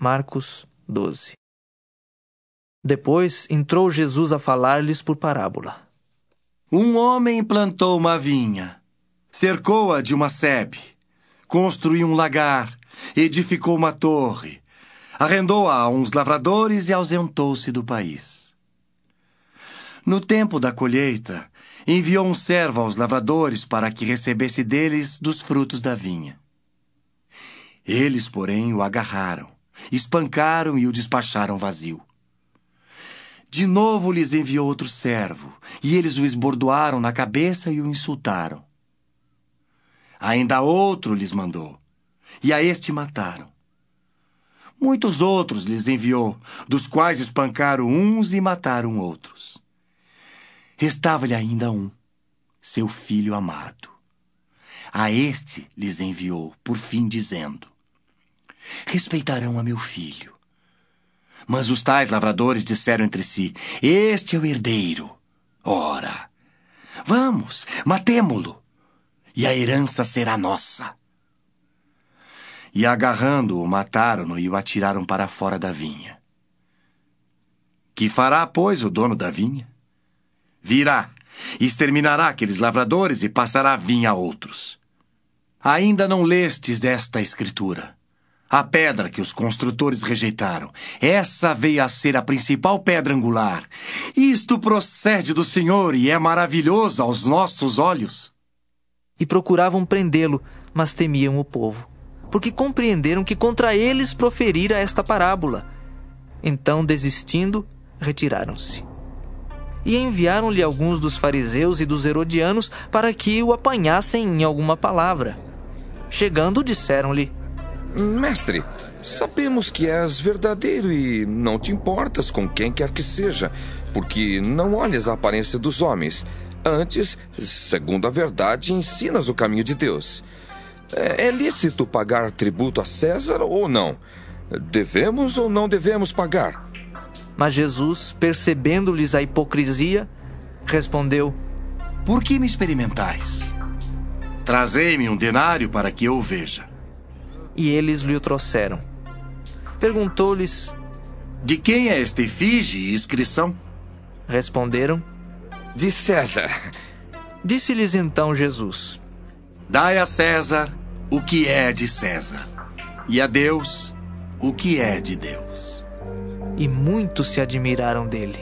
Marcos 12. Depois entrou Jesus a falar-lhes por parábola. Um homem plantou uma vinha, cercou-a de uma sebe, construiu um lagar, edificou uma torre, arrendou-a a uns lavradores e ausentou-se do país. No tempo da colheita, enviou um servo aos lavradores para que recebesse deles dos frutos da vinha. Eles, porém, o agarraram, espancaram e o despacharam vazio. De novo lhes enviou outro servo, e eles o esbordoaram na cabeça e o insultaram. Ainda outro lhes mandou, e a este mataram. Muitos outros lhes enviou, dos quais espancaram uns e mataram outros. Restava-lhe ainda um, seu filho amado. A este lhes enviou, por fim, dizendo: Respeitarão a meu filho. Mas os tais lavradores disseram entre si: Este é o herdeiro. Ora, vamos, matemo-lo, e a herança será nossa. E agarrando-o, mataram-no e o atiraram para fora da vinha. Que fará, pois, o dono da vinha? Virá, exterminará aqueles lavradores e passará a vinha a outros. Ainda não lestes desta escritura? A pedra que os construtores rejeitaram. Essa veio a ser a principal pedra angular. Isto procede do Senhor e é maravilhoso aos nossos olhos. E procuravam prendê-lo, mas temiam o povo, porque compreenderam que contra eles proferira esta parábola. Então, desistindo, retiraram-se. E enviaram-lhe alguns dos fariseus e dos herodianos para que o apanhassem em alguma palavra. Chegando, disseram-lhe: Mestre, sabemos que és verdadeiro e não te importas com quem quer que seja, porque não olhas a aparência dos homens. Antes, segundo a verdade, ensinas o caminho de Deus. É, é lícito pagar tributo a César ou não? Devemos ou não devemos pagar? Mas Jesus, percebendo-lhes a hipocrisia, respondeu: Por que me experimentais? Trazei-me um denário para que eu o veja e eles lhe o trouxeram. Perguntou-lhes: De quem é esta efígie e inscrição? Responderam: De César. Disse-lhes então Jesus: Dai a César o que é de César, e a Deus o que é de Deus. E muitos se admiraram dele.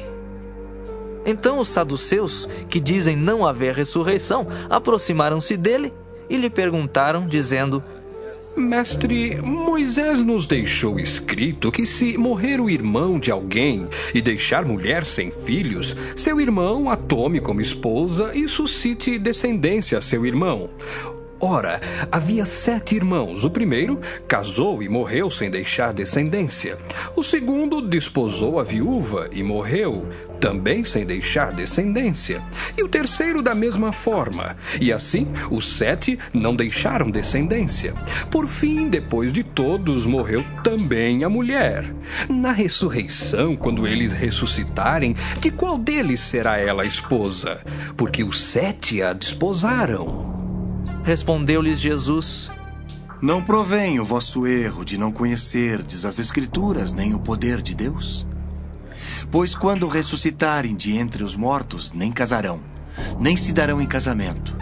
Então os saduceus, que dizem não haver ressurreição, aproximaram-se dele e lhe perguntaram, dizendo: Mestre, Moisés nos deixou escrito que se morrer o irmão de alguém e deixar mulher sem filhos, seu irmão a tome como esposa e suscite descendência a seu irmão. Ora, havia sete irmãos. O primeiro casou e morreu sem deixar descendência. O segundo desposou a viúva e morreu, também sem deixar descendência. E o terceiro da mesma forma. E assim, os sete não deixaram descendência. Por fim, depois de todos, morreu também a mulher. Na ressurreição, quando eles ressuscitarem, de qual deles será ela esposa? Porque os sete a desposaram. Respondeu-lhes Jesus: Não provém o vosso erro de não conhecerdes as Escrituras nem o poder de Deus? Pois quando ressuscitarem de entre os mortos, nem casarão, nem se darão em casamento.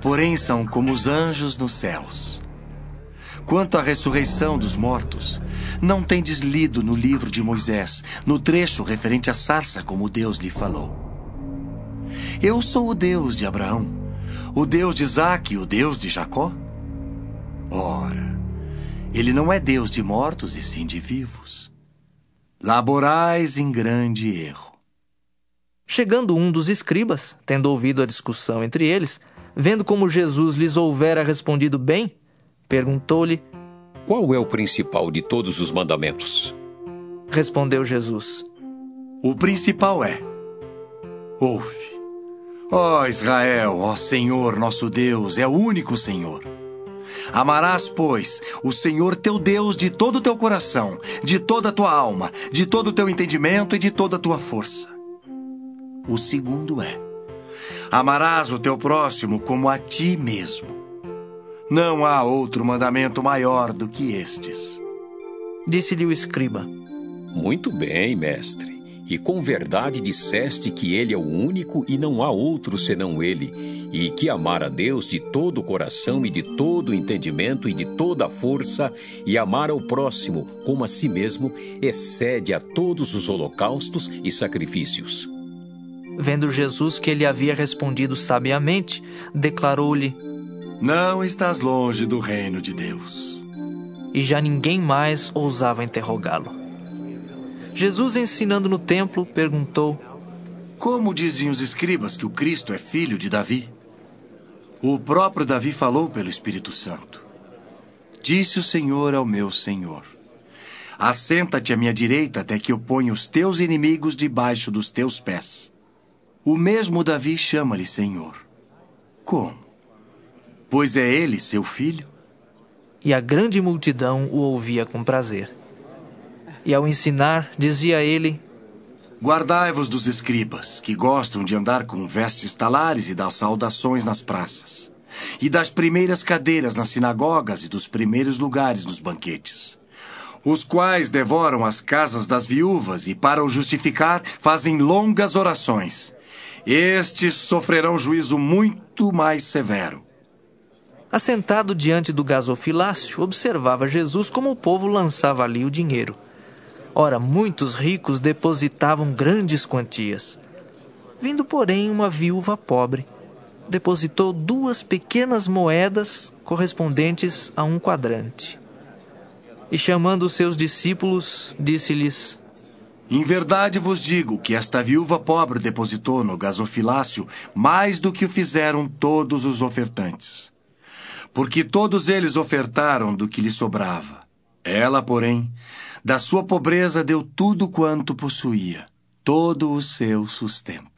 Porém são como os anjos nos céus. Quanto à ressurreição dos mortos, não tendes lido no livro de Moisés, no trecho referente à sarça, como Deus lhe falou. Eu sou o Deus de Abraão o Deus de Isaac e o Deus de Jacó? Ora, ele não é Deus de mortos e sim de vivos. Laborais em grande erro. Chegando um dos escribas, tendo ouvido a discussão entre eles, vendo como Jesus lhes houvera respondido bem, perguntou-lhe: Qual é o principal de todos os mandamentos? Respondeu Jesus: O principal é: Ouve. Ó Israel, ó Senhor nosso Deus, é o único Senhor. Amarás, pois, o Senhor teu Deus de todo o teu coração, de toda a tua alma, de todo o teu entendimento e de toda a tua força. O segundo é: amarás o teu próximo como a ti mesmo. Não há outro mandamento maior do que estes. Disse-lhe o escriba: Muito bem, mestre. E com verdade disseste que ele é o único e não há outro senão ele, e que amar a Deus de todo o coração e de todo o entendimento e de toda a força, e amar ao próximo como a si mesmo, excede a todos os holocaustos e sacrifícios. Vendo Jesus que ele havia respondido sabiamente, declarou-lhe: Não estás longe do reino de Deus. E já ninguém mais ousava interrogá-lo. Jesus, ensinando no templo, perguntou: Como dizem os escribas que o Cristo é filho de Davi? O próprio Davi falou pelo Espírito Santo. Disse o Senhor ao meu Senhor: Assenta-te à minha direita até que eu ponha os teus inimigos debaixo dos teus pés. O mesmo Davi chama-lhe Senhor. Como? Pois é ele seu filho? E a grande multidão o ouvia com prazer. E ao ensinar, dizia ele: Guardai-vos dos escribas, que gostam de andar com vestes talares e das saudações nas praças, e das primeiras cadeiras nas sinagogas e dos primeiros lugares nos banquetes, os quais devoram as casas das viúvas e, para o justificar, fazem longas orações. Estes sofrerão juízo muito mais severo. Assentado diante do gasofilácio, observava Jesus como o povo lançava ali o dinheiro. Ora, muitos ricos depositavam grandes quantias. Vindo, porém, uma viúva pobre, depositou duas pequenas moedas correspondentes a um quadrante. E chamando os seus discípulos, disse-lhes: Em verdade vos digo que esta viúva pobre depositou no gasofilácio mais do que o fizeram todos os ofertantes. Porque todos eles ofertaram do que lhe sobrava. Ela, porém, da sua pobreza deu tudo quanto possuía, todo o seu sustento.